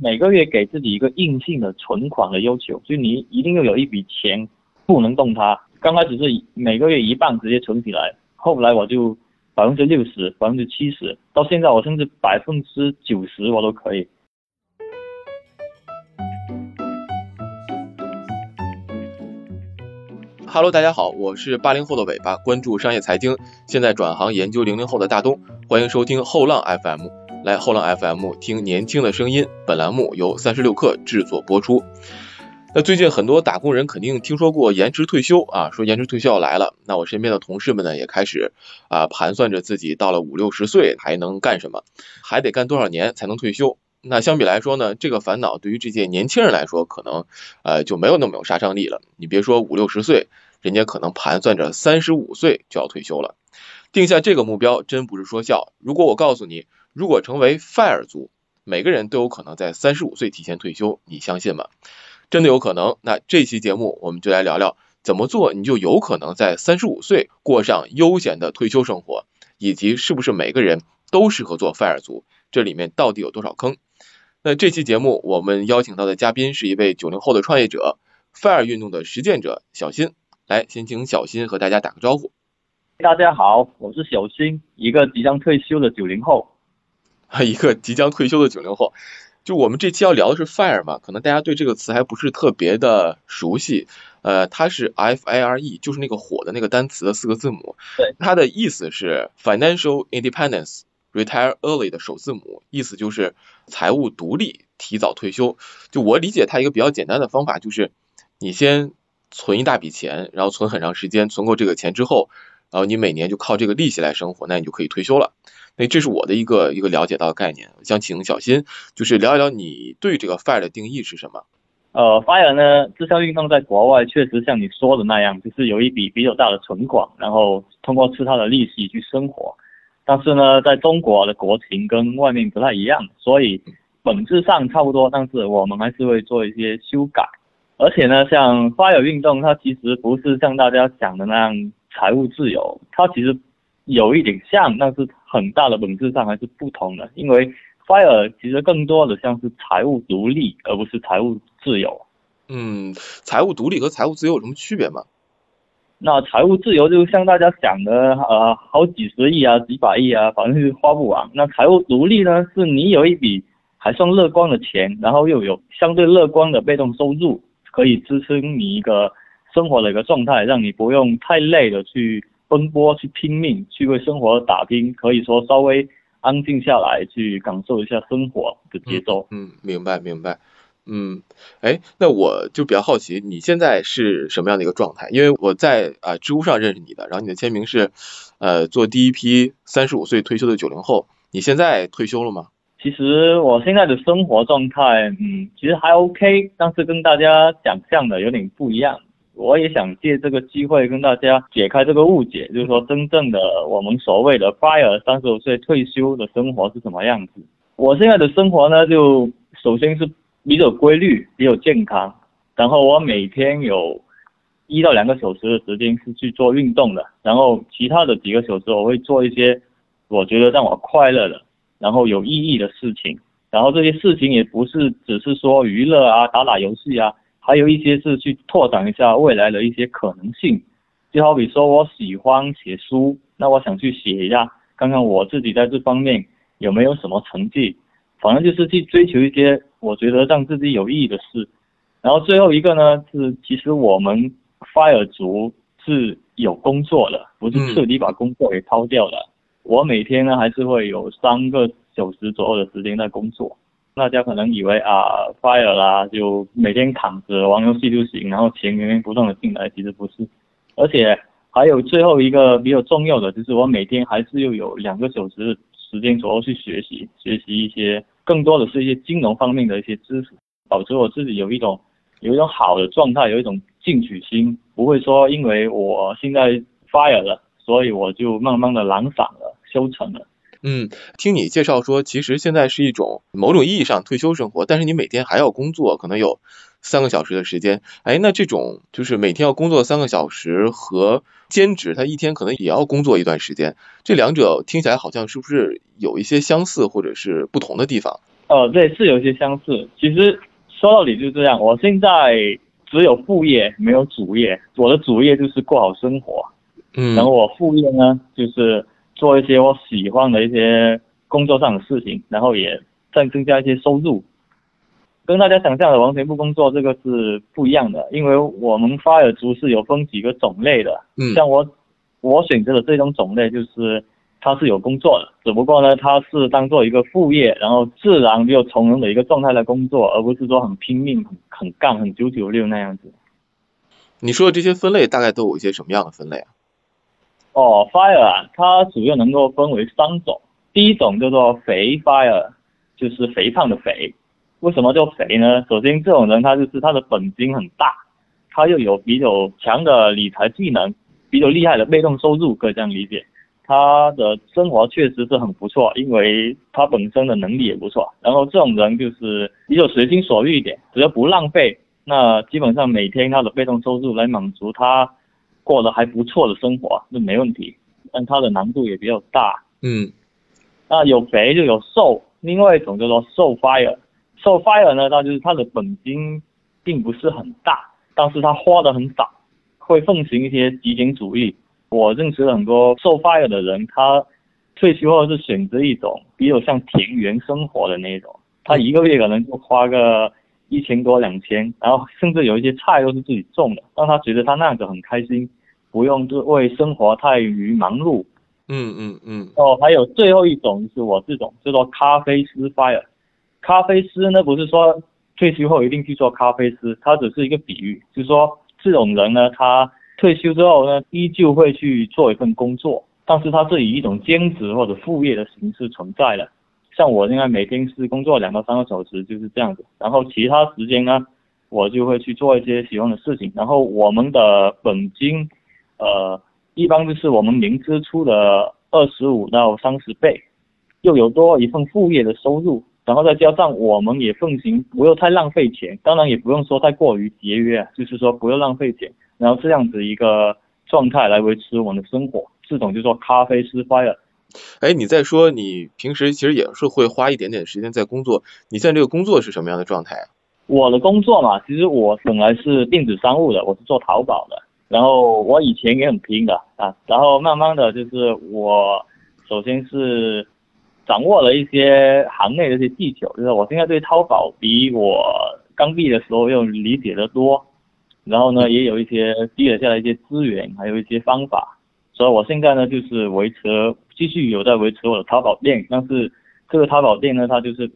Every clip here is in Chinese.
每个月给自己一个硬性的存款的要求，就你一定要有一笔钱不能动它。刚开始是每个月一半直接存起来，后来我就百分之六十、百分之七十，到现在我甚至百分之九十我都可以。Hello，大家好，我是八零后的尾巴，关注商业财经，现在转行研究零零后的大东，欢迎收听后浪 FM，来后浪 FM 听年轻的声音。本栏目由三十六氪制作播出。那最近很多打工人肯定听说过延迟退休啊，说延迟退休要来了。那我身边的同事们呢，也开始啊盘算着自己到了五六十岁还能干什么，还得干多少年才能退休。那相比来说呢，这个烦恼对于这些年轻人来说，可能呃就没有那么有杀伤力了。你别说五六十岁，人家可能盘算着三十五岁就要退休了。定下这个目标真不是说笑。如果我告诉你，如果成为 FIRE 族，每个人都有可能在三十五岁提前退休，你相信吗？真的有可能。那这期节目我们就来聊聊怎么做，你就有可能在三十五岁过上悠闲的退休生活，以及是不是每个人都适合做 FIRE 族，这里面到底有多少坑？那这期节目我们邀请到的嘉宾是一位九零后的创业者，FIRE 运动的实践者小新。来，先请小新和大家打个招呼。大家好，我是小新，一个即将退休的九零后。一个即将退休的九零后。就我们这期要聊的是 FIRE 嘛，可能大家对这个词还不是特别的熟悉。呃，它是 F I R E，就是那个火的那个单词的四个字母。对。它的意思是 Financial Independence。Retire early 的首字母意思就是财务独立，提早退休。就我理解，它一个比较简单的方法就是，你先存一大笔钱，然后存很长时间，存够这个钱之后，然后你每年就靠这个利息来生活，那你就可以退休了。那这是我的一个一个了解到的概念。想请小新就是聊一聊你对这个 FIRE 的定义是什么？呃，FIRE 呢，这项运动在国外确实像你说的那样，就是有一笔比较大的存款，然后通过吃它的利息去生活。但是呢，在中国的国情跟外面不太一样，所以本质上差不多，但是我们还是会做一些修改。而且呢，像 FIRE 运动，它其实不是像大家讲的那样财务自由，它其实有一点像，但是很大的本质上还是不同的。因为 FIRE 其实更多的像是财务独立，而不是财务自由。嗯，财务独立和财务自由有什么区别吗？那财务自由就像大家想的，呃，好几十亿啊，几百亿啊，反正是花不完。那财务独立呢，是你有一笔还算乐观的钱，然后又有相对乐观的被动收入，可以支撑你一个生活的一个状态，让你不用太累的去奔波、去拼命、去为生活打拼，可以说稍微安静下来，去感受一下生活的节奏。嗯，明白，明白。嗯，哎，那我就比较好奇，你现在是什么样的一个状态？因为我在啊知乎上认识你的，然后你的签名是呃做第一批三十五岁退休的九零后，你现在退休了吗？其实我现在的生活状态，嗯，其实还 OK，但是跟大家想象的有点不一样。我也想借这个机会跟大家解开这个误解，就是说真正的我们所谓的 FIRE 三十五岁退休的生活是什么样子。我现在的生活呢，就首先是。比较规律，比较健康，然后我每天有一到两个小时的时间是去做运动的，然后其他的几个小时我会做一些我觉得让我快乐的，然后有意义的事情，然后这些事情也不是只是说娱乐啊，打打游戏啊，还有一些是去拓展一下未来的一些可能性，就好比说我喜欢写书，那我想去写一下，看看我自己在这方面有没有什么成绩。反正就是去追求一些我觉得让自己有意义的事，然后最后一个呢是，其实我们 fire 族是有工作的，不是彻底把工作给抛掉了。我每天呢还是会有三个小时左右的时间在工作。大家可能以为啊 fire 啦就每天躺着玩游戏就行，然后钱源源不断的进来，其实不是。而且还有最后一个比较重要的，就是我每天还是又有两个小时时间左右去学习，学习一些。更多的是一些金融方面的一些知识，保持我自己有一种有一种好的状态，有一种进取心，不会说因为我现在 fire 了，所以我就慢慢的懒散了，消沉了。嗯，听你介绍说，其实现在是一种某种意义上退休生活，但是你每天还要工作，可能有三个小时的时间。哎，那这种就是每天要工作三个小时和兼职，他一天可能也要工作一段时间，这两者听起来好像是不是有一些相似或者是不同的地方？哦，对，是有些相似。其实说到底就是这样，我现在只有副业没有主业，我的主业就是过好生活，嗯，然后我副业呢就是做一些我喜欢的一些工作上的事情，然后也再增加一些收入。跟大家想象的完全不工作这个是不一样的，因为我们发尔族是有分几个种类的，嗯像我我选择的这种种类就是它是有工作的，只不过呢它是当做一个副业，然后自然又从容的一个状态来工作，而不是说很拼命、很很干、很九九六那样子。你说的这些分类大概都有一些什么样的分类啊？哦，fire 啊，它主要能够分为三种，第一种叫做肥 fire，就是肥胖的肥。为什么叫肥呢？首先，这种人他就是他的本金很大，他又有比较强的理财技能，比较厉害的被动收入，可以这样理解。他的生活确实是很不错，因为他本身的能力也不错。然后这种人就是比较随心所欲一点，只要不浪费，那基本上每天他的被动收入来满足他过得还不错的生活，那没问题。但它的难度也比较大。嗯那有肥就有瘦，另外一种叫做瘦 fire。瘦 fire 呢，它就是他的本金并不是很大，但是他花的很少，会奉行一些极简主义。我认识了很多瘦 fire 的人，他退休后是选择一种比较像田园生活的那种，他一个月可能就花个一千多两千，然后甚至有一些菜都是自己种的，让他觉得他那样子很开心，不用就为生活太于忙碌。嗯嗯嗯哦，还有最后一种就是我这种叫做咖啡师 fire。咖啡师呢，不是说退休后一定去做咖啡师，他只是一个比喻，就是说这种人呢，他退休之后呢，依旧会去做一份工作，但是他是以一种兼职或者副业的形式存在的。像我现在每天是工作两到三个小时，就是这样子，然后其他时间呢，我就会去做一些喜欢的事情，然后我们的本金，呃，一般就是我们零支出的二十五到三十倍，又有多一份副业的收入，然后再加上我们也奉行不要太浪费钱，当然也不用说太过于节约，就是说不要浪费钱，然后这样子一个状态来维持我们的生活，这种就说咖啡师 fire。哎，你在说你平时其实也是会花一点点时间在工作，你现在这个工作是什么样的状态啊？我的工作嘛，其实我本来是电子商务的，我是做淘宝的。然后我以前也很拼的啊，然后慢慢的就是我首先是掌握了一些行内的一些技巧，就是我现在对淘宝比我刚毕业的时候要理解的多。然后呢，也有一些积累下来一些资源，还有一些方法。所以我现在呢，就是维持继续有在维持我的淘宝店，但是这个淘宝店呢，它就是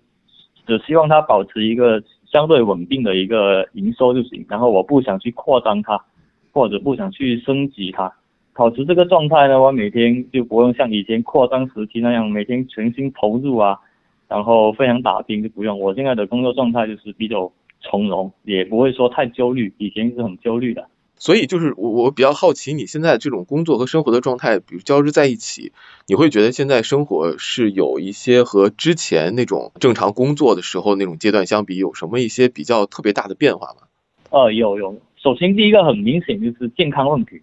只希望它保持一个相对稳定的一个营收就行，然后我不想去扩张它，或者不想去升级它，保持这个状态呢，我每天就不用像以前扩张时期那样每天全心投入啊，然后非常打拼就不用。我现在的工作状态就是比较从容，也不会说太焦虑，以前是很焦虑的。所以就是我我比较好奇你现在这种工作和生活的状态，比如交织在一起，你会觉得现在生活是有一些和之前那种正常工作的时候那种阶段相比，有什么一些比较特别大的变化吗？呃，有有，首先第一个很明显就是健康问题。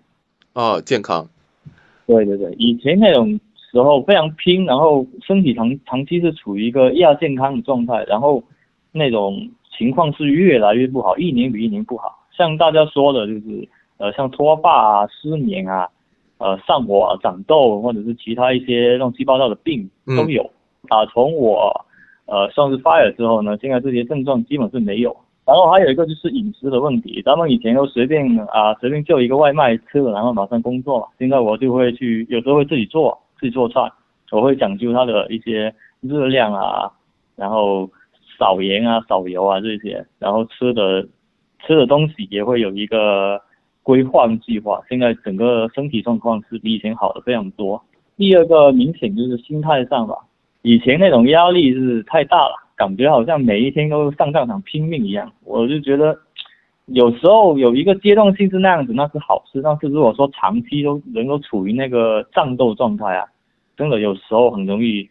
啊，健康，对对对，以前那种时候非常拼，然后身体长长期是处于一个亚健康的状态，然后那种情况是越来越不好，一年比一年不好。像大家说的，就是呃，像脱发啊、失眠啊、呃、上火、啊、长痘，或者是其他一些乱七八糟的病都有。啊从我呃算是 fire 之后呢，现在这些症状基本是没有。然后还有一个就是饮食的问题，咱们以前都随便啊随便叫一个外卖吃了，然后马上工作嘛。现在我就会去，有时候会自己做，自己做菜，我会讲究它的一些热量啊，然后少盐啊、少油啊这些，然后吃的。吃的东西也会有一个规划计划，现在整个身体状况是比以前好的非常多。第二个明显就是心态上吧，以前那种压力是太大了，感觉好像每一天都上战场拼命一样。我就觉得有时候有一个阶段性是那样子，那是好事。但是如果说长期都能够处于那个战斗状态啊，真的有时候很容易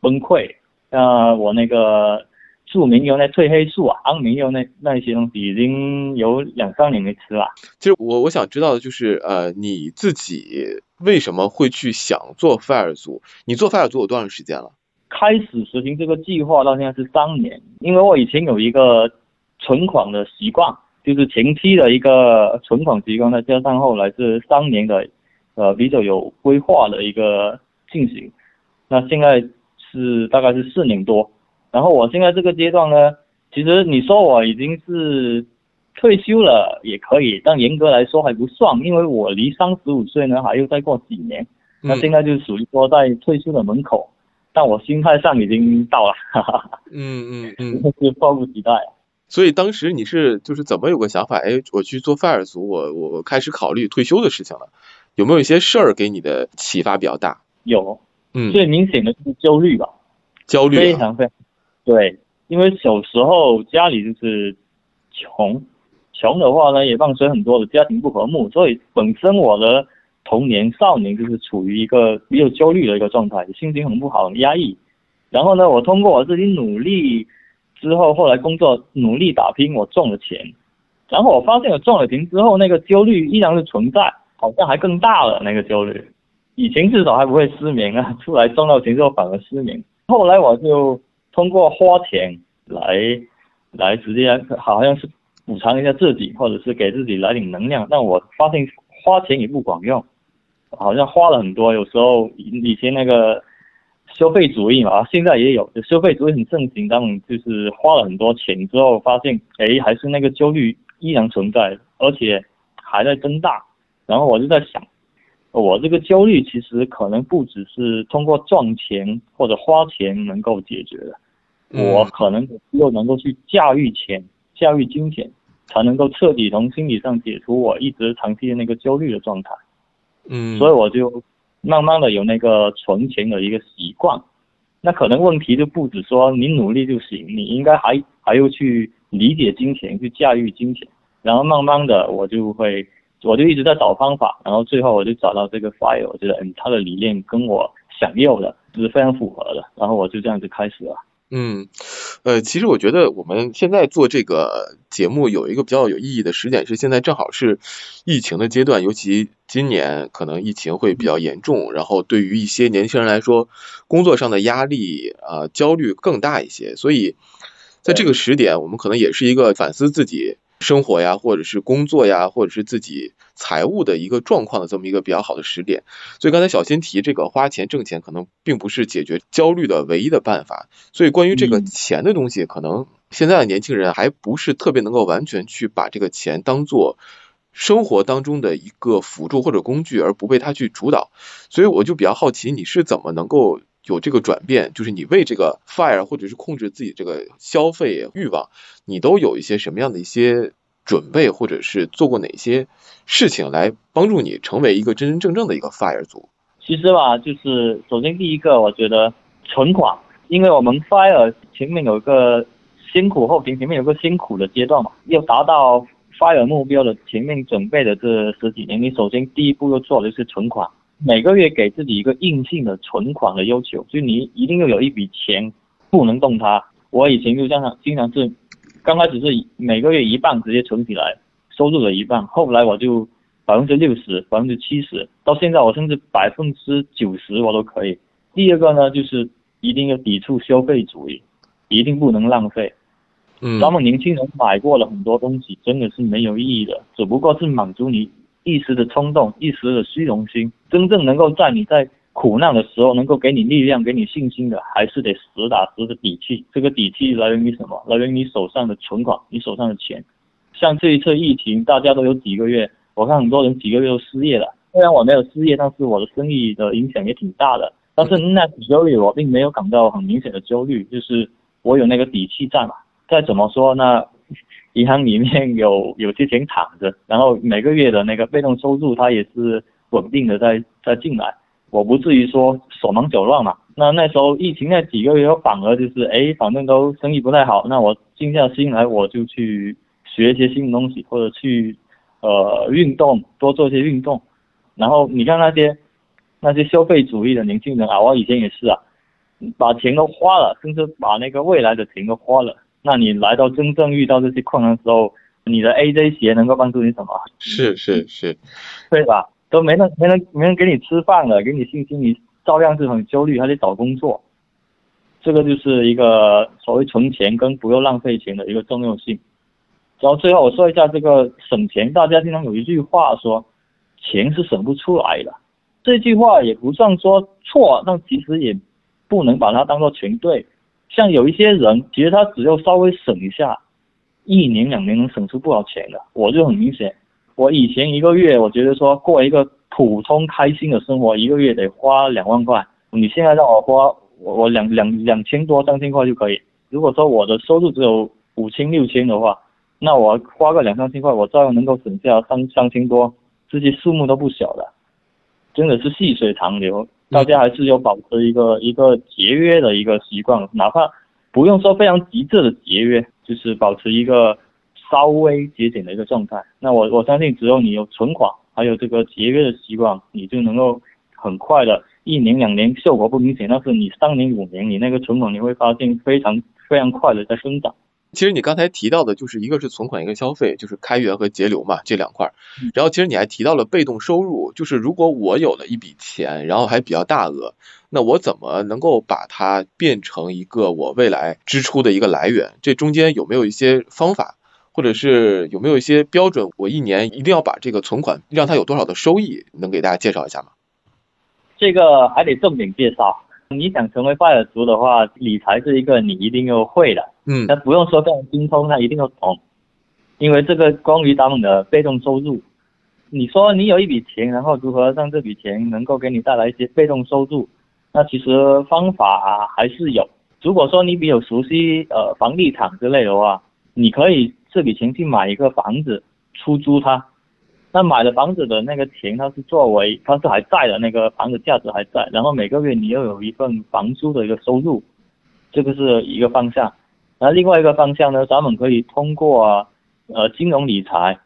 崩溃。那我那个。著名油那褪黑素啊，安眠药那那一些东西已经有两三年没吃了。其实我我想知道的就是，呃，你自己为什么会去想做 fire 族？你做 fire 族有多长时间了？开始实行这个计划到现在是三年，因为我以前有一个存款的习惯，就是前期的一个存款习惯，再加上后来是三年的，呃比较有规划的一个进行。那现在是大概是四年多，然后我现在这个阶段呢，其实你说我已经是退休了也可以，但严格来说还不算，因为我离三十五岁呢还要再过几年，那现在就属于说在退休的门口。但我心态上已经到了，哈 哈。嗯嗯嗯，是迫不及待。所以当时你是就是怎么有个想法？哎，我去做 fire 族，我我开始考虑退休的事情了。有没有一些事儿给你的启发比较大？有，嗯，最明显的就是焦虑吧。焦虑。非常非常。对，因为小时候家里就是穷，穷的话呢也伴随很多的家庭不和睦，所以本身我的。童年、少年就是处于一个比较焦虑的一个状态，心情很不好、很压抑。然后呢，我通过我自己努力之后，后来工作努力打拼，我赚了钱。然后我发现我赚了钱之后，那个焦虑依然是存在，好像还更大了那个焦虑。以前至少还不会失眠啊，出来赚到钱之后反而失眠。后来我就通过花钱来来直接好像是补偿一下自己，或者是给自己来点能量。但我发现花钱也不管用。好像花了很多，有时候以前那个消费主义嘛，现在也有，消费主义很盛行，他们就是花了很多钱之后，发现哎，还是那个焦虑依然存在，而且还在增大。然后我就在想，我这个焦虑其实可能不只是通过赚钱或者花钱能够解决的，我可能又能够去驾驭钱、驾驭金钱，才能够彻底从心理上解除我一直长期的那个焦虑的状态。嗯，所以我就慢慢的有那个存钱的一个习惯，那可能问题就不止说你努力就行，你应该还还要去理解金钱，去驾驭金钱，然后慢慢的我就会，我就一直在找方法，然后最后我就找到这个 fire，我觉得嗯，他的理念跟我想要的是非常符合的，然后我就这样子开始了。嗯，呃，其实我觉得我们现在做这个节目有一个比较有意义的时点是现在正好是疫情的阶段，尤其今年可能疫情会比较严重，然后对于一些年轻人来说，工作上的压力啊焦虑更大一些，所以在这个时点，我们可能也是一个反思自己。生活呀，或者是工作呀，或者是自己财务的一个状况的这么一个比较好的时点，所以刚才小新提这个花钱挣钱，可能并不是解决焦虑的唯一的办法。所以关于这个钱的东西，可能现在的年轻人还不是特别能够完全去把这个钱当做生活当中的一个辅助或者工具，而不被它去主导。所以我就比较好奇，你是怎么能够？有这个转变，就是你为这个 fire 或者是控制自己这个消费欲望，你都有一些什么样的一些准备，或者是做过哪些事情来帮助你成为一个真真正正的一个 fire 族？其实吧，就是首先第一个，我觉得存款，因为我们 fire 前面有一个辛苦后平，前面有个辛苦的阶段嘛，要达到 fire 目标的前面准备的这十几年，你首先第一步要做的就是存款。每个月给自己一个硬性的存款的要求，就你一定要有一笔钱，不能动它。我以前就这样，经常是，刚开始是每个月一半直接存起来，收入的一半，后来我就百分之六十、百分之七十，到现在我甚至百分之九十我都可以。第二个呢，就是一定要抵触消费主义，一定不能浪费。嗯，咱们年轻人买过了很多东西，真的是没有意义的，只不过是满足你。一时的冲动，一时的虚荣心，真正能够在你在苦难的时候能够给你力量、给你信心的，还是得实打实的底气。这个底气来源于什么？来源于你手上的存款，你手上的钱。像这一次疫情，大家都有几个月，我看很多人几个月都失业了。虽然我没有失业，但是我的生意的影响也挺大的。但是那几个月我并没有感到很明显的焦虑，就是我有那个底气在嘛。再怎么说呢？银行里面有 有些钱躺着，然后每个月的那个被动收入它也是稳定的在在进来，我不至于说手忙脚乱嘛。那那时候疫情那几个月，反而就是哎，反正都生意不太好，那我静下心来，我就去学一些新东西，或者去呃运动，多做一些运动。然后你看那些那些消费主义的年轻人啊，我以前也是啊，把钱都花了，甚至把那个未来的钱都花了。那你来到真正遇到这些困难的时候，你的 AJ 鞋能够帮助你什么？是是是，对吧？都没人没人没人给你吃饭了，给你信心，你照样是很焦虑，还得找工作。这个就是一个所谓存钱跟不要浪费钱的一个重要性。然后最后我说一下这个省钱，大家经常有一句话说，钱是省不出来的。这句话也不算说错，但其实也不能把它当做全对。像有一些人，其实他只要稍微省一下，一年两年能省出不少钱的。我就很明显，我以前一个月，我觉得说过一个普通开心的生活，一个月得花两万块。你现在让我花，我我两两两千多三千块就可以。如果说我的收入只有五千六千的话，那我花个两三千块，我照样能够省下三三千多，这些数目都不小的，真的是细水长流。大家还是要保持一个一个节约的一个习惯，哪怕不用说非常极致的节约，就是保持一个稍微节俭的一个状态。那我我相信，只有你有存款，还有这个节约的习惯，你就能够很快的，一年两年效果不明显，但是你三年五年，你那个存款你会发现非常非常快的在生长。其实你刚才提到的，就是一个是存款，一个消费，就是开源和节流嘛，这两块。然后其实你还提到了被动收入，就是如果我有了一笔钱，然后还比较大额，那我怎么能够把它变成一个我未来支出的一个来源？这中间有没有一些方法，或者是有没有一些标准？我一年一定要把这个存款让它有多少的收益？能给大家介绍一下吗？这个还得重点介绍。你想成为拜耳族的话，理财是一个你一定要会的。嗯，那不用说非常精通，那一定要懂，因为这个关于他们的被动收入。你说你有一笔钱，然后如何让这笔钱能够给你带来一些被动收入？那其实方法还是有。如果说你比较熟悉呃房地产之类的话，你可以这笔钱去买一个房子出租它。那买的房子的那个钱，它是作为它是还在的那个房子价值还在，然后每个月你又有一份房租的一个收入，这个是一个方向。那另外一个方向呢，咱们可以通过呃金融理财，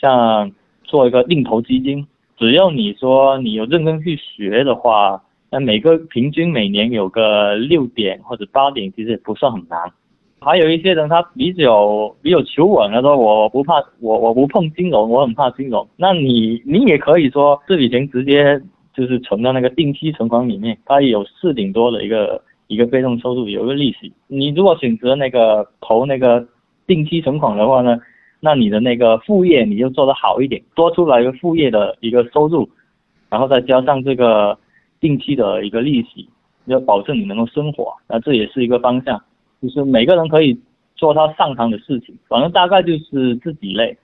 像做一个定投基金，只要你说你有认真去学的话，那每个平均每年有个六点或者八点，其实也不算很难。还有一些人他比较比较求稳，他说我不怕我我不碰金融，我很怕金融。那你你也可以说这笔钱直接就是存到那个定期存款里面，它也有四点多的一个一个被动收入，有一个利息。你如果选择那个投那个定期存款的话呢，那你的那个副业你就做得好一点，多出来一个副业的一个收入，然后再加上这个定期的一个利息，要保证你能够生活，那这也是一个方向。就是每个人可以做他擅长的事情，反正大概就是这几类。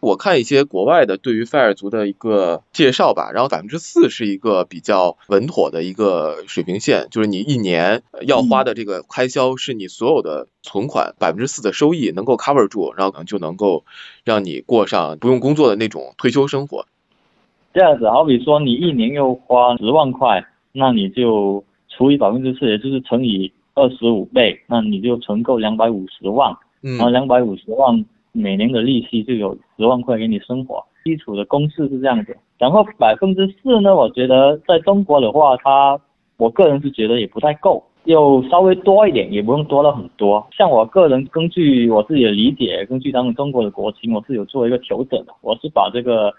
我看一些国外的对于 FIRE 族的一个介绍吧，然后百分之四是一个比较稳妥的一个水平线，就是你一年要花的这个开销是你所有的存款百分之四的收益能够 cover 住，然后可能就能够让你过上不用工作的那种退休生活。这样子，好比说你一年要花十万块，那你就除以百分之四，也就是乘以。二十五倍，那你就存够两百五十万，然后两百五十万每年的利息就有十万块给你生活。基础的公式是这样子，然后百分之四呢，我觉得在中国的话，它我个人是觉得也不太够，又稍微多一点，也不用多了很多。像我个人根据我自己的理解，根据咱们中国的国情，我是有做一个调整的，我是把这个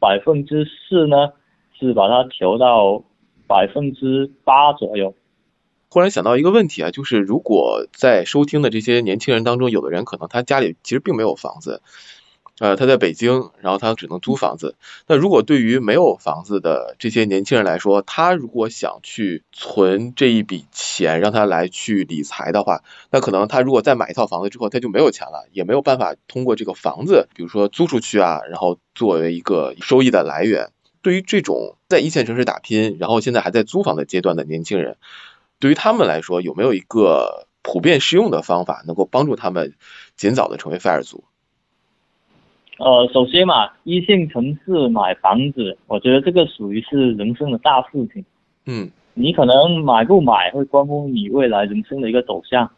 百分之四呢，是把它调到百分之八左右。忽然想到一个问题啊，就是如果在收听的这些年轻人当中，有的人可能他家里其实并没有房子，呃，他在北京，然后他只能租房子。那如果对于没有房子的这些年轻人来说，他如果想去存这一笔钱，让他来去理财的话，那可能他如果再买一套房子之后，他就没有钱了，也没有办法通过这个房子，比如说租出去啊，然后作为一个收益的来源。对于这种在一线城市打拼，然后现在还在租房的阶段的年轻人。对于他们来说，有没有一个普遍适用的方法，能够帮助他们尽早的成为 FIRE 族？呃，首先嘛，一线城市买房子，我觉得这个属于是人生的大事情。嗯。你可能买不买，会关乎你未来人生的一个走向。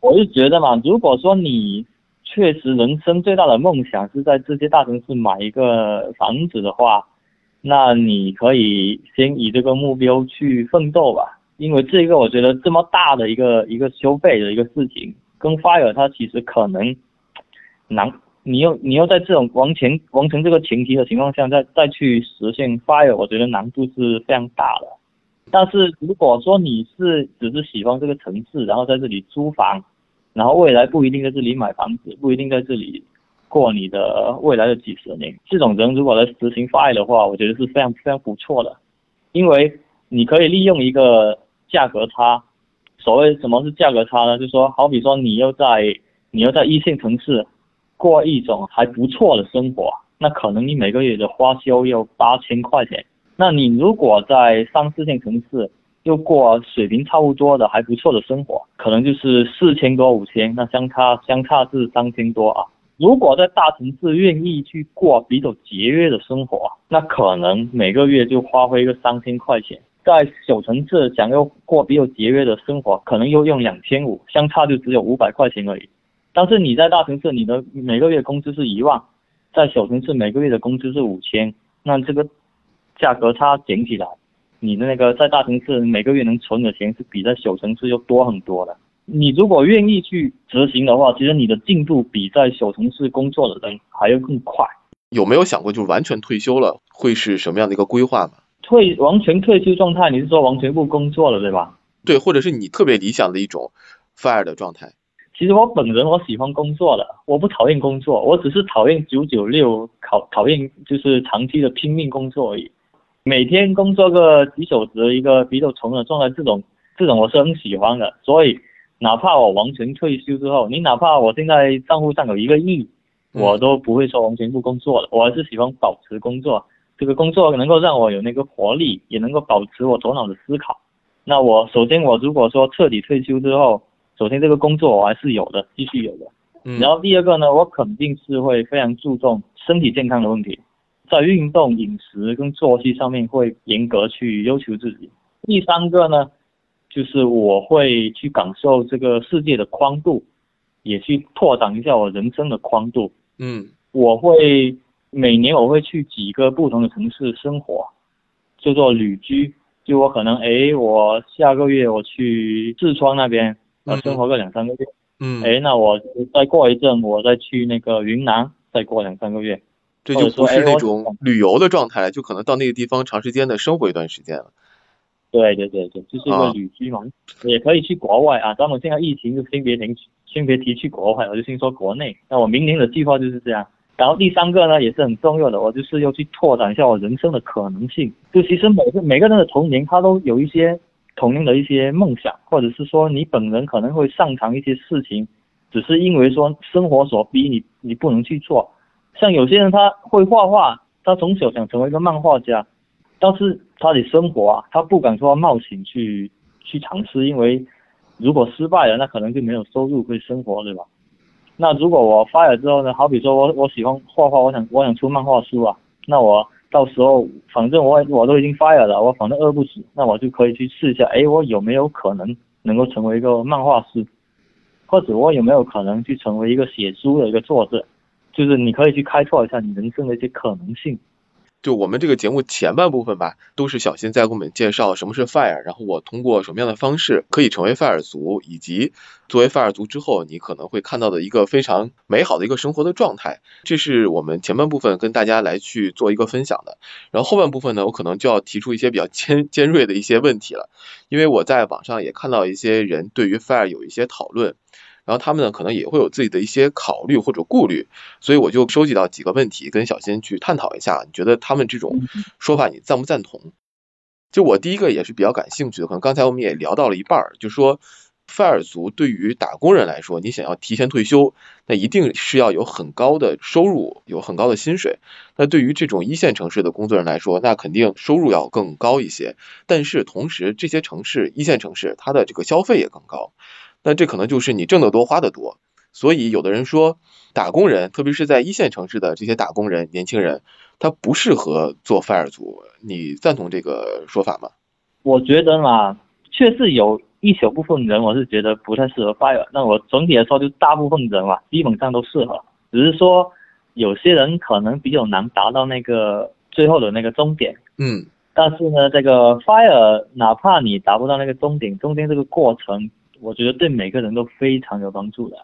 我就觉得嘛，如果说你确实人生最大的梦想是在这些大城市买一个房子的话，那你可以先以这个目标去奋斗吧。因为这个，我觉得这么大的一个一个收费的一个事情，跟 Fire 它其实可能难，你又你又在这种完全完成这个前提的情况下，再再去实现 Fire，我觉得难度是非常大的。但是如果说你是只是喜欢这个城市，然后在这里租房，然后未来不一定在这里买房子，不一定在这里过你的未来的几十年，这种人如果来实行 FIRE 的话，我觉得是非常非常不错的，因为你可以利用一个价格差。所谓什么是价格差呢？就说，好比说你又在你又在一线城市过一种还不错的生活，那可能你每个月的花销要八千块钱。那你如果在三四线城市又过水平差不多的还不错的生活，可能就是四千多五千，那相差相差是三千多啊。如果在大城市愿意去过比较节约的生活，那可能每个月就花费个三千块钱。在小城市想要过比较节约的生活，可能又用两千五，相差就只有五百块钱而已。但是你在大城市，你的每个月工资是一万，在小城市每个月的工资是五千，那这个。价格差减起来，你的那个在大城市每个月能存的钱是比在小城市要多很多的。你如果愿意去执行的话，其实你的进度比在小城市工作的人还要更快。有没有想过，就是完全退休了会是什么样的一个规划呢？退完全退休状态，你是说完全不工作了，对吧？对，或者是你特别理想的一种 fire 的状态。其实我本人我喜欢工作的，我不讨厌工作，我只是讨厌九九六，讨讨厌就是长期的拼命工作而已。每天工作个几小时，一个比较长的状态，这种这种我是很喜欢的。所以，哪怕我完全退休之后，你哪怕我现在账户上有一个亿，我都不会说完全不工作了。我还是喜欢保持工作，这个工作能够让我有那个活力，也能够保持我头脑的思考。那我首先，我如果说彻底退休之后，首先这个工作我还是有的，继续有的。嗯然后第二个呢，我肯定是会非常注重身体健康的问题。在运动、饮食跟作息上面会严格去要求自己。第三个呢，就是我会去感受这个世界的宽度，也去拓展一下我人生的宽度。嗯，我会每年我会去几个不同的城市生活，叫做旅居。就我可能，哎，我下个月我去四川那边，要生活个两三个月。嗯，哎，那我再过一阵，我再去那个云南，再过两三个月。这就不是那种旅游的状态，就可能到那个地方长时间的生活一段时间了。对对对对，就是一个旅居嘛，也可以去国外啊。咱们现在疫情就先别停，先别提去国外，我就先说国内。那我明年的计划就是这样。然后第三个呢，也是很重要的，我就是要去拓展一下我人生的可能性。就其实每个每个人的童年，他都有一些童年的一些梦想，或者是说你本人可能会擅长一些事情，只是因为说生活所逼你，你不能去做。像有些人他会画画，他从小想成为一个漫画家，但是他的生活啊，他不敢说冒险去去尝试，因为如果失败了，那可能就没有收入可以生活，对吧？那如果我发了之后呢？好比说我我喜欢画画，我想我想出漫画书啊，那我到时候反正我我都已经发了了，我反正饿不死，那我就可以去试一下，哎，我有没有可能能够成为一个漫画师，或者我有没有可能去成为一个写书的一个作者？就是你可以去开拓一下你人生的一些可能性。就我们这个节目前半部分吧，都是小新在给我们介绍什么是 fire，然后我通过什么样的方式可以成为 fire 族，以及作为 fire 族之后你可能会看到的一个非常美好的一个生活的状态。这是我们前半部分跟大家来去做一个分享的。然后后半部分呢，我可能就要提出一些比较尖尖锐的一些问题了，因为我在网上也看到一些人对于 fire 有一些讨论。然后他们呢，可能也会有自己的一些考虑或者顾虑，所以我就收集到几个问题，跟小新去探讨一下，你觉得他们这种说法你赞不赞同？就我第一个也是比较感兴趣的，可能刚才我们也聊到了一半，就说 fire 族对于打工人来说，你想要提前退休，那一定是要有很高的收入，有很高的薪水。那对于这种一线城市的工作人来说，那肯定收入要更高一些。但是同时，这些城市一线城市它的这个消费也更高。那这可能就是你挣得多花得多，所以有的人说打工人，特别是在一线城市的这些打工人、年轻人，他不适合做 fire 族，你赞同这个说法吗？我觉得嘛，确实有一小部分人，我是觉得不太适合 fire。那我总体来说，就大部分人嘛，基本上都适合，只是说有些人可能比较难达到那个最后的那个终点。嗯。但是呢，这个 fire，哪怕你达不到那个终点，中间这个过程。我觉得对每个人都非常有帮助的。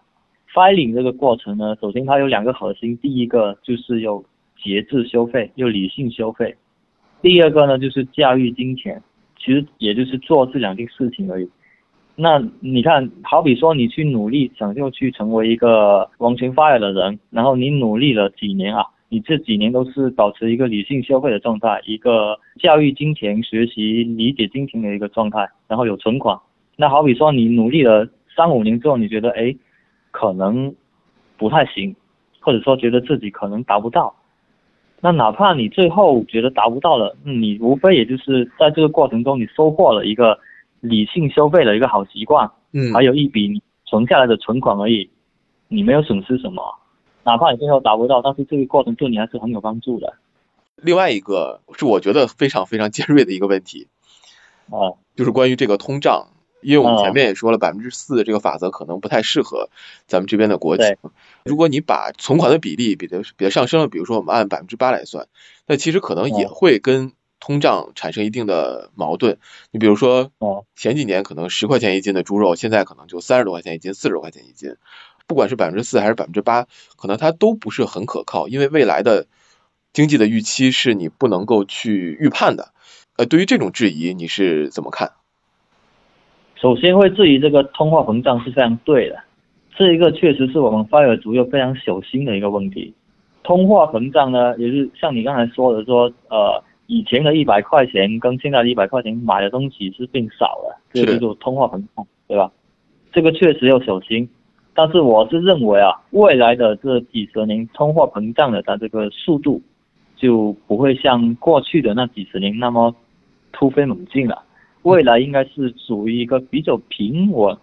Filing 这个过程呢，首先它有两个核心，第一个就是有节制消费，有理性消费；第二个呢就是驾驭金钱，其实也就是做这两件事情而已。那你看，好比说你去努力想要去成为一个完全 fire 的人，然后你努力了几年啊，你这几年都是保持一个理性消费的状态，一个教育金钱、学习理解金钱的一个状态，然后有存款。那好比说你努力了三五年之后，你觉得哎，可能不太行，或者说觉得自己可能达不到，那哪怕你最后觉得达不到了，你无非也就是在这个过程中你收获了一个。理性消费的一个好习惯，嗯，还有一笔存下来的存款而已，你没有损失什么，哪怕你最后达不到，但是这个过程对你还是很有帮助的。另外一个是我觉得非常非常尖锐的一个问题，啊，就是关于这个通胀，因为我们前面也说了，百分之四的这个法则可能不太适合咱们这边的国情。如果你把存款的比例比的比的上升了，比如说我们按百分之八来算，那其实可能也会跟。通胀产生一定的矛盾，你比如说，前几年可能十块钱一斤的猪肉，现在可能就三十多块钱一斤，四十多块钱一斤。不管是百分之四还是百分之八，可能它都不是很可靠，因为未来的经济的预期是你不能够去预判的。呃，对于这种质疑，你是怎么看？首先会质疑这个通货膨胀是非常对的，这一个确实是我们发尔族又非常小心的一个问题。通货膨胀呢，也是像你刚才说的说，呃。以前的一百块钱跟现在的一百块钱买的东西是变少了，这个就通货膨胀，对吧？这个确实要小心，但是我是认为啊，未来的这几十年通货膨胀的它这个速度就不会像过去的那几十年那么突飞猛进了，未来应该是属于一个比较平稳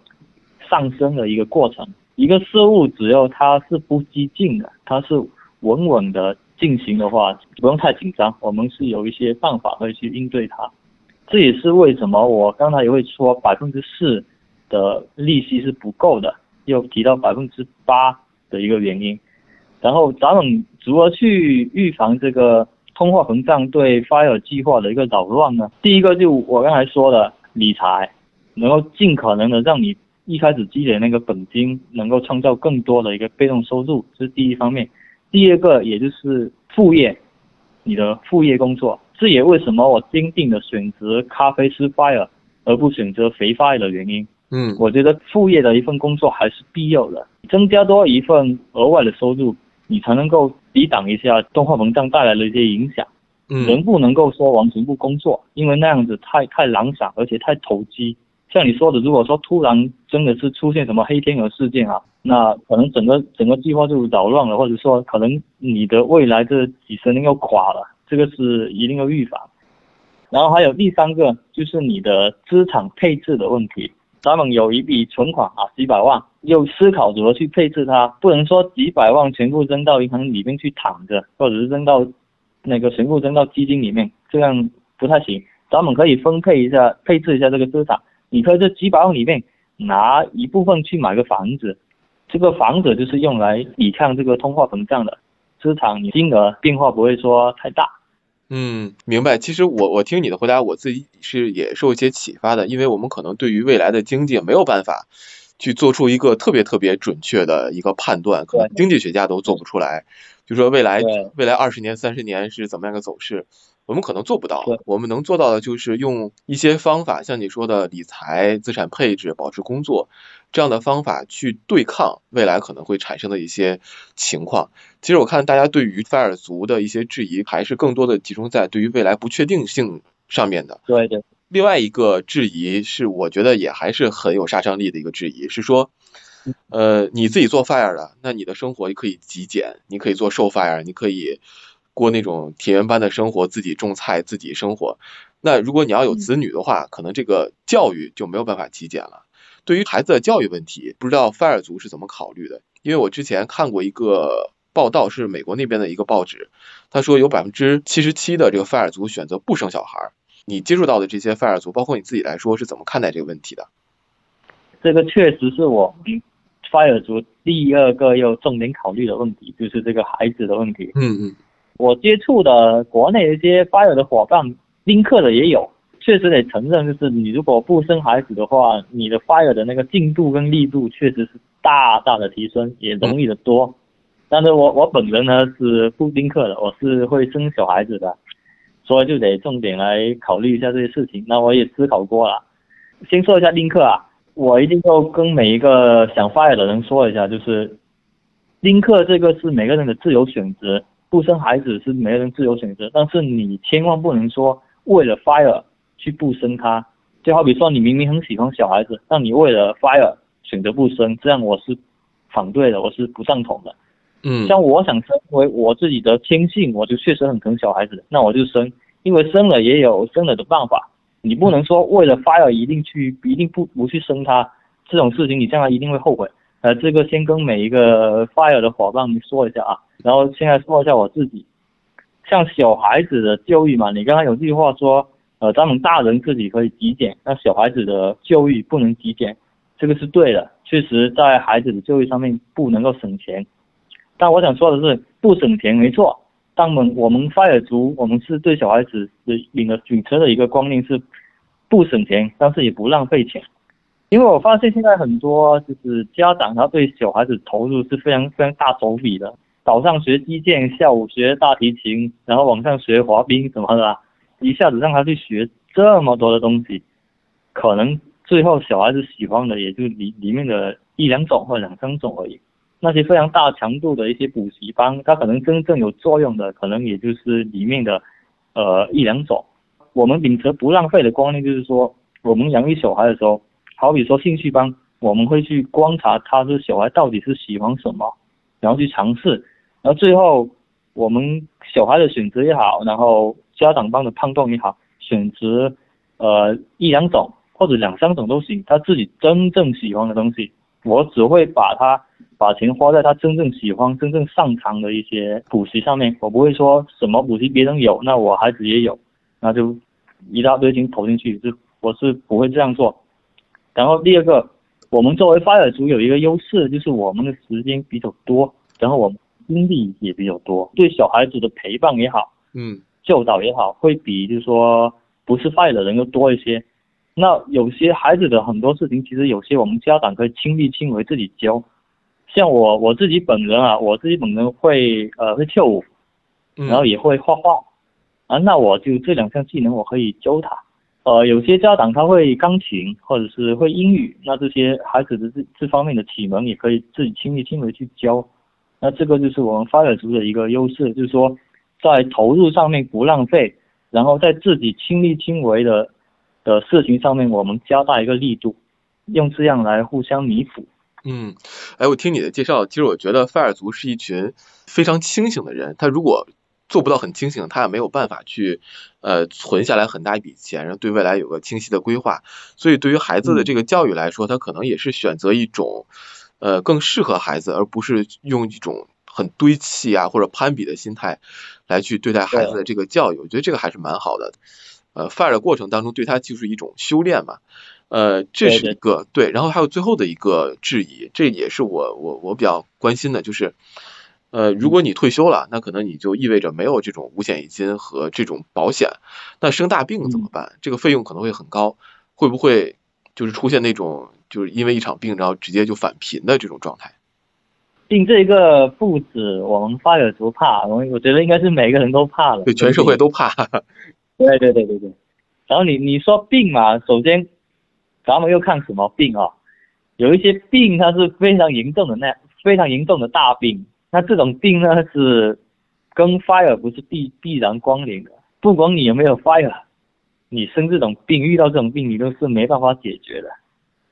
上升的一个过程。一个事物只要它是不激进的，它是稳稳的。进行的话不用太紧张，我们是有一些办法会去应对它。这也是为什么我刚才也会说百分之四的利息是不够的，又提到百分之八的一个原因。然后咱们如何去预防这个通货膨胀对 FIRE 计划的一个扰乱呢？第一个就我刚才说的理财，能够尽可能的让你一开始积累那个本金，能够创造更多的一个被动收入，这是第一方面。第二个，也就是副业，你的副业工作，这也为什么我坚定的选择咖啡师 fire 而不选择肥 fire 的原因。嗯，我觉得副业的一份工作还是必要的，增加多一份额外的收入，你才能够抵挡一下通货膨胀带来的一些影响。嗯，人不能够说完全不工作，因为那样子太太懒散，而且太投机。像你说的，如果说突然真的是出现什么黑天鹅事件啊，那可能整个整个计划就扰乱了，或者说可能你的未来这几十年要垮了，这个是一定要预防。然后还有第三个就是你的资产配置的问题，咱们有一笔存款啊，几百万，又思考如何去配置它，不能说几百万全部扔到银行里面去躺着，或者是扔到那个全部扔到基金里面，这样不太行。咱们可以分配一下，配置一下这个资产。你可以这几百万里面拿一部分去买个房子，这个房子就是用来抵抗这个通货膨胀的资产，金额变化不会说太大。嗯，明白。其实我我听你的回答，我自己是也受一些启发的，因为我们可能对于未来的经济没有办法去做出一个特别特别准确的一个判断，可能经济学家都做不出来，就说未来未来二十年、三十年是怎么样个走势。我们可能做不到，我们能做到的就是用一些方法，像你说的理财、资产配置、保持工作这样的方法去对抗未来可能会产生的一些情况。其实我看大家对于菲尔族的一些质疑，还是更多的集中在对于未来不确定性上面的。对对。另外一个质疑是，我觉得也还是很有杀伤力的一个质疑，是说，呃，你自己做 fire 的，那你的生活也可以极简，你可以做瘦 fire，你可以。过那种田园般的生活，自己种菜，自己生活。那如果你要有子女的话，可能这个教育就没有办法极简了。对于孩子的教育问题，不知道菲尔族是怎么考虑的？因为我之前看过一个报道，是美国那边的一个报纸，他说有百分之七十七的这个菲尔族选择不生小孩。你接触到的这些菲尔族，包括你自己来说，是怎么看待这个问题的？这个确实是我菲尔族第二个要重点考虑的问题，就是这个孩子的问题。嗯嗯。我接触的国内一些 fire 的伙伴，丁克的也有，确实得承认，就是你如果不生孩子的话，你的 fire 的那个进度跟力度确实是大大的提升，也容易的多。但是我我本人呢是不丁克的，我是会生小孩子的。所以就得重点来考虑一下这些事情。那我也思考过了，先说一下丁克啊，我一定要跟每一个想 fire 的人说一下，就是丁克这个是每个人的自由选择，不生孩子是每个人自由选择，但是你千万不能说为了 fire 去不生他，就好比说你明明很喜欢小孩子，但你为了 fire 选择不生，这样我是反对的，我是不赞同的。嗯，像我想生为我自己的天性，我就确实很疼小孩子，那我就生，因为生了也有生了的办法。你不能说为了 fire 一定去一定不不去生他，这种事情你将来一定会后悔。呃，这个先跟每一个 fire 的伙伴说一下啊，然后现在说一下我自己，像小孩子的教育嘛，你刚刚有句话说，呃，咱们大人自己可以极简，那小孩子的教育不能极简，这个是对的，确实在孩子的教育上面不能够省钱。但我想说的是，不省钱没错。但我们我们 fire 族，我们是对小孩子的领了秉持的一个观念是，不省钱，但是也不浪费钱。因为我发现现在很多就是家长，他对小孩子投入是非常非常大手笔的。早上学击剑，下午学大提琴，然后晚上学滑冰什么的，一下子让他去学这么多的东西，可能最后小孩子喜欢的也就里里面的一两种或两三种而已。那些非常大强度的一些补习班，它可能真正有作用的，可能也就是里面的，呃一两种。我们秉持不浪费的观念，就是说，我们养育小孩的时候，好比说兴趣班，我们会去观察他这小孩到底是喜欢什么，然后去尝试，然后最后我们小孩的选择也好，然后家长帮的判断也好，选择呃一两种或者两三种都行，他自己真正喜欢的东西，我只会把他。把钱花在他真正喜欢、真正擅长的一些补习上面，我不会说什么补习别人有，那我孩子也有，那就一大堆钱投进去，就我是不会这样做。然后第二个，我们作为发展组有一个优势，就是我们的时间比较多，然后我们精力也比较多，对小孩子的陪伴也好，嗯，教导也好，会比就是说不是发的人要多一些。那有些孩子的很多事情，其实有些我们家长可以亲力亲为自己教。像我我自己本人啊，我自己本人会呃会跳舞，然后也会画画，啊，那我就这两项技能我可以教他。呃，有些家长他会钢琴或者是会英语，那这些孩子的这这方面的启蒙也可以自己亲力亲为去教。那这个就是我们发展族的一个优势，就是说在投入上面不浪费，然后在自己亲力亲为的的事情上面我们加大一个力度，用这样来互相弥补。嗯，哎，我听你的介绍，其实我觉得费尔族是一群非常清醒的人。他如果做不到很清醒，他也没有办法去呃存下来很大一笔钱，然后对未来有个清晰的规划。所以对于孩子的这个教育来说，他可能也是选择一种呃更适合孩子，而不是用一种很堆砌啊或者攀比的心态来去对待孩子的这个教育。我觉得这个还是蛮好的。呃，fire 的过程当中，对他就是一种修炼嘛。呃，这是一个对，然后还有最后的一个质疑，这也是我我我比较关心的，就是呃，如果你退休了，那可能你就意味着没有这种五险一金和这种保险，那生大病怎么办？这个费用可能会很高，会不会就是出现那种就是因为一场病然后直接就返贫的这种状态？病这个不止我们发友族怕，我我觉得应该是每个人都怕了，对，全社会都怕。对对对对对，然后你你说病嘛，首先。咱们又看什么病啊？有一些病它是非常严重的，那非常严重的大病。那这种病呢是跟 fire 不是必必然关联的。不管你有没有 fire，你生这种病，遇到这种病，你都是没办法解决的。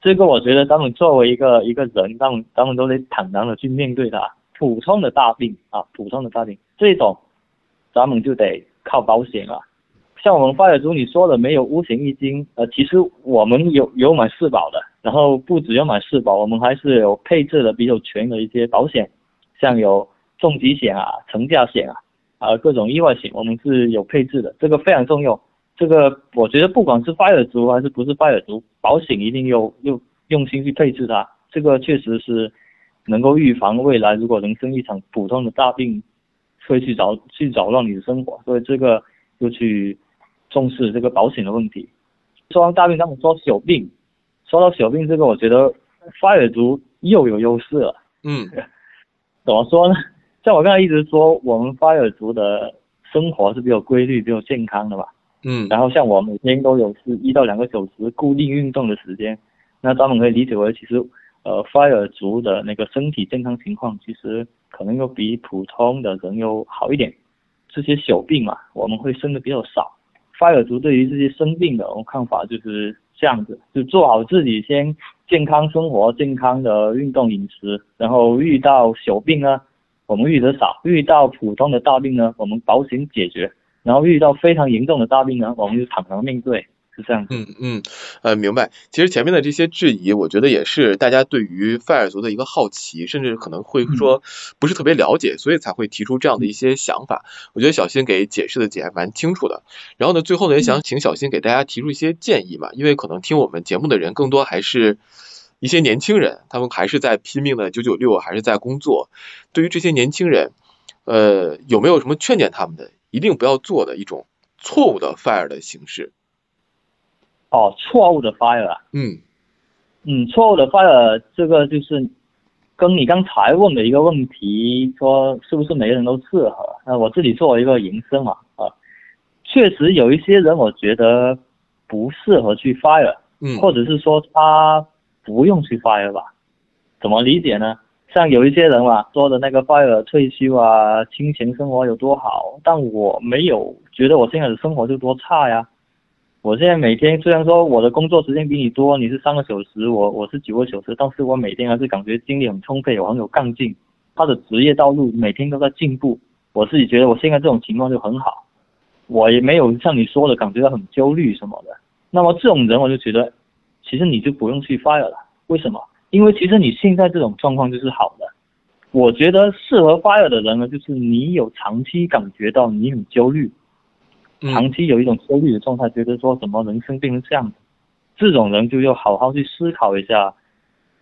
这个我觉得咱们作为一个一个人，咱们咱们都得坦然的去面对它。普通的大病啊，普通的大病，这种咱们就得靠保险了。像我们发展中你说的没有五险一金，呃，其实我们有有买四保的，然后不只要买四保，我们还是有配置的比较全的一些保险，像有重疾险啊、成家险啊，啊各种意外险，我们是有配置的，这个非常重要。这个我觉得不管是发尔族还是不是发尔族，保险一定要又用心去配置它，这个确实是能够预防未来如果人生一场普通的大病，会去扰去扰乱你的生活，所以这个就去。重视这个保险的问题。说完大病，他们说小病。说到小病这个，我觉得发尔族又有优势了。嗯，怎么说呢？像我刚才一直说，我们发尔族的生活是比较规律、比较健康的吧。嗯，然后像我每天都有是一到两个小时固定运动的时间，那他们可以理解为其实呃 fire 族的那个身体健康情况其实可能又比普通的人又好一点。这些小病嘛，我们会生的比较少。fire 族对于这些生病的，我看法就是这样子，就做好自己先健康生活、健康的运动饮食，然后遇到小病呢，我们遇得少；遇到普通的大病呢，我们保险解决。然后遇到非常严重的大病呢，我们就坦然面对，是这样。嗯嗯，呃，明白。其实前面的这些质疑，我觉得也是大家对于 fire 族的一个好奇，甚至可能会说不是特别了解，所以才会提出这样的一些想法。我觉得小新给解释的解蛮清楚的。然后呢，最后呢，也想请小新给大家提出一些建议嘛，因为可能听我们节目的人更多还是一些年轻人，他们还是在拼命的九九六，还是在工作。对于这些年轻人，呃，有没有什么劝谏他们的？一定不要做的一种错误的 fire 的形式。哦，错误的 fire 啊。嗯。嗯，错误的 fire 这个就是跟你刚才问的一个问题，说是不是每个人都适合？那我自己作为一个延伸嘛，啊，确实有一些人我觉得不适合去 fire，嗯，或者是说他不用去 fire 吧？怎么理解呢？像有一些人嘛说的那个 fire 退休啊，清闲生活有多好，但我没有觉得我现在的生活就多差呀。我现在每天虽然说我的工作时间比你多，你是三个小时，我我是九个小时，但是我每天还是感觉精力很充沛，我很有干劲。他的职业道路每天都在进步，我自己觉得我现在这种情况就很好，我也没有像你说的感觉到很焦虑什么的。那么这种人我就觉得，其实你就不用去 fire 了，为什么？因为其实你现在这种状况就是好的，我觉得适合 fire 的人呢，就是你有长期感觉到你很焦虑，长期有一种焦虑的状态，觉得说怎么人生变成这样子，这种人就要好好去思考一下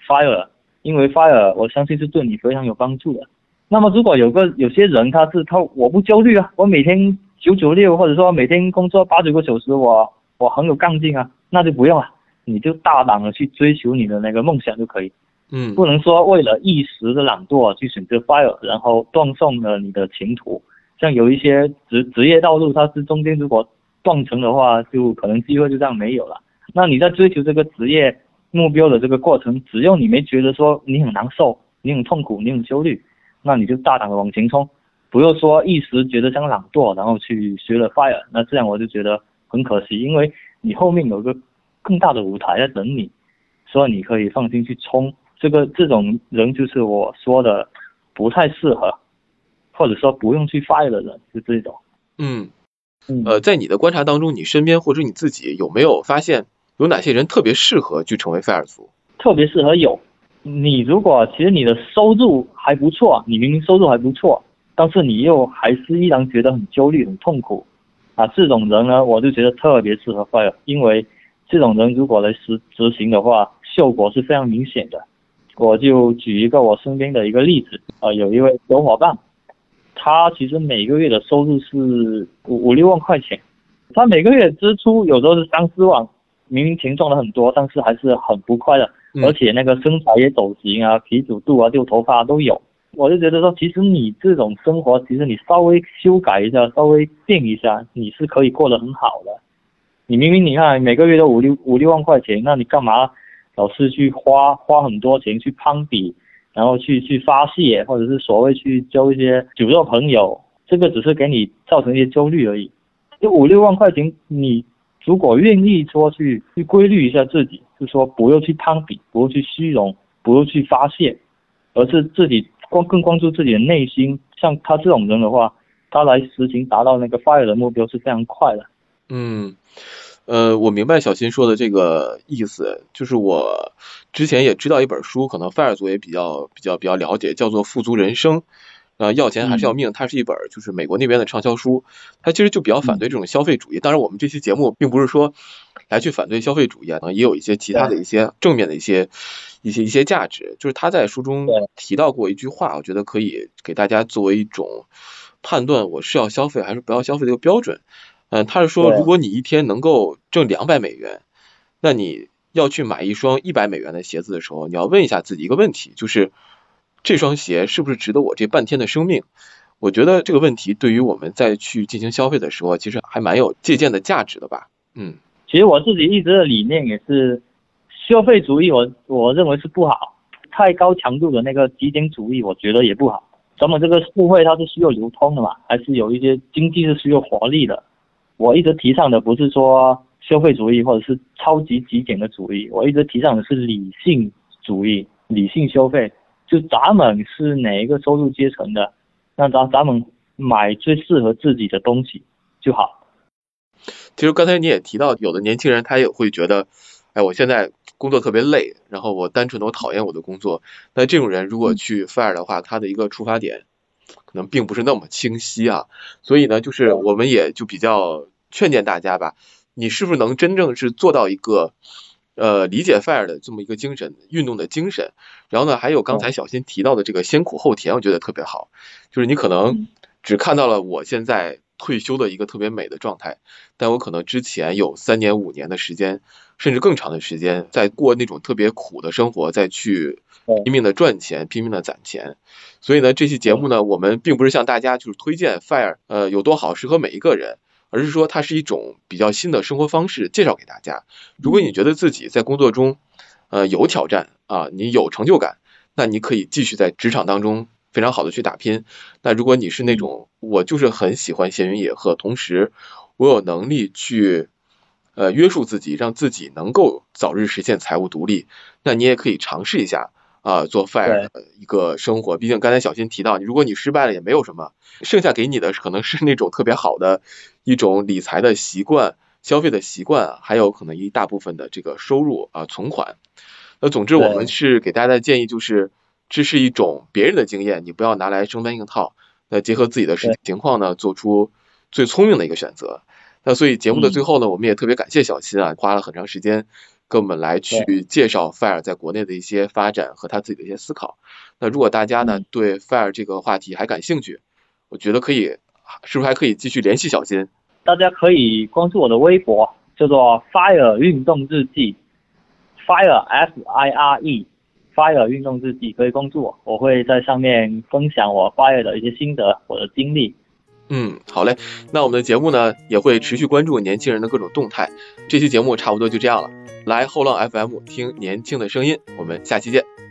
fire，因为 fire 我相信是对你非常有帮助的。那么如果有个有些人他是他我不焦虑啊，我每天九九六或者说每天工作八九个小时，我我很有干劲啊，那就不用了。你就大胆的去追求你的那个梦想就可以，嗯，不能说为了一时的懒惰去选择 fire，然后断送了你的前途。像有一些职职业道路，它是中间如果断层的话，就可能机会就这样没有了。那你在追求这个职业目标的这个过程，只要你没觉得说你很难受、你很痛苦、你很焦虑，那你就大胆的往前冲，不要说一时觉得像懒惰，然后去学了 fire，那这样我就觉得很可惜，因为你后面有个。更大的舞台在等你，所以你可以放心去冲。这个这种人就是我说的不太适合，或者说不用去 fire 的人，就这种。嗯，呃，在你的观察当中，你身边或者你自己有没有发现有哪些人特别适合去成为 fire 族？特别适合有。你如果其实你的收入还不错，你明明收入还不错，但是你又还是依然觉得很焦虑、很痛苦啊，这种人呢，我就觉得特别适合 fire，因为。这种人如果来实执行的话，效果是非常明显的。我就举一个我身边的一个例子，啊，有一位小伙伴，他其实每个月的收入是五五六万块钱，他每个月支出有时候是三四万，明明钱赚了很多，但是还是很不快乐，而且那个身材也走形啊，皮肿度啊，掉头发都有。我就觉得说，其实你这种生活，其实你稍微修改一下，稍微变一下，你是可以过得很好的。你明明你看每个月都五六五六万块钱，那你干嘛老是去花花很多钱去攀比，然后去去发泄，或者是所谓去交一些酒肉朋友，这个只是给你造成一些焦虑而已。就五六万块钱，你如果愿意说去去规律一下自己，就说不要去攀比，不要去虚荣，不要去发泄，而是自己关更关注自己的内心。像他这种人的话，他来实行达到那个 fire 的目标是非常快的。嗯，呃，我明白小新说的这个意思，就是我之前也知道一本书，可能 fire 组也比较比较比较了解，叫做《富足人生》，呃，要钱还是要命，它是一本就是美国那边的畅销书，它其实就比较反对这种消费主义。当然，我们这期节目并不是说来去反对消费主义啊，也有一些其他的一些正面的一些一些一些价值。就是他在书中提到过一句话，我觉得可以给大家作为一种判断我是要消费还是不要消费的一个标准。嗯，他是说，如果你一天能够挣两百美元，那你要去买一双一百美元的鞋子的时候，你要问一下自己一个问题，就是这双鞋是不是值得我这半天的生命？我觉得这个问题对于我们在去进行消费的时候，其实还蛮有借鉴的价值的吧。嗯，其实我自己一直的理念也是，消费主义我我认为是不好，太高强度的那个极简主义，我觉得也不好。咱们这个社会它是需要流通的嘛，还是有一些经济是需要活力的。我一直提倡的不是说消费主义或者是超级极简的主义，我一直提倡的是理性主义，理性消费。就咱们是哪一个收入阶层的，那咱咱们买最适合自己的东西就好。其实刚才你也提到，有的年轻人他也会觉得，哎，我现在工作特别累，然后我单纯的我讨厌我的工作。那这种人如果去 fire 的话，他的一个出发点可能并不是那么清晰啊。所以呢，就是我们也就比较劝谏大家吧，你是不是能真正是做到一个。呃，理解 fire 的这么一个精神，运动的精神，然后呢，还有刚才小新提到的这个先苦后甜，我觉得特别好。就是你可能只看到了我现在退休的一个特别美的状态，但我可能之前有三年五年的时间，甚至更长的时间，在过那种特别苦的生活，再去拼命的赚钱，拼命的攒钱。所以呢，这期节目呢，我们并不是向大家就是推荐 fire，呃，有多好，适合每一个人。而是说它是一种比较新的生活方式，介绍给大家。如果你觉得自己在工作中，呃有挑战啊，你有成就感，那你可以继续在职场当中非常好的去打拼。那如果你是那种我就是很喜欢闲云野鹤，同时我有能力去呃约束自己，让自己能够早日实现财务独立，那你也可以尝试一下。啊，做 fire 的一个生活，毕竟刚才小新提到，如果你失败了也没有什么，剩下给你的可能是那种特别好的一种理财的习惯、消费的习惯，还有可能一大部分的这个收入啊存款。那总之，我们是给大家的建议就是，这是一种别人的经验，你不要拿来生搬硬套。那结合自己的实际情况呢，做出最聪明的一个选择。那所以节目的最后呢，我们也特别感谢小新啊，花了很长时间。跟我们来去介绍 Fire 在国内的一些发展和他自己的一些思考。那如果大家呢对 Fire 这个话题还感兴趣，我觉得可以，是不是还可以继续联系小新？大家可以关注我的微博，叫做 Fire 运动日记，Fire F I R 运动日记可以关注我，我会在上面分享我 Fire 的一些心得，我的经历。嗯，好嘞，那我们的节目呢也会持续关注年轻人的各种动态。这期节目差不多就这样了，来后浪 FM 听年轻的声音，我们下期见。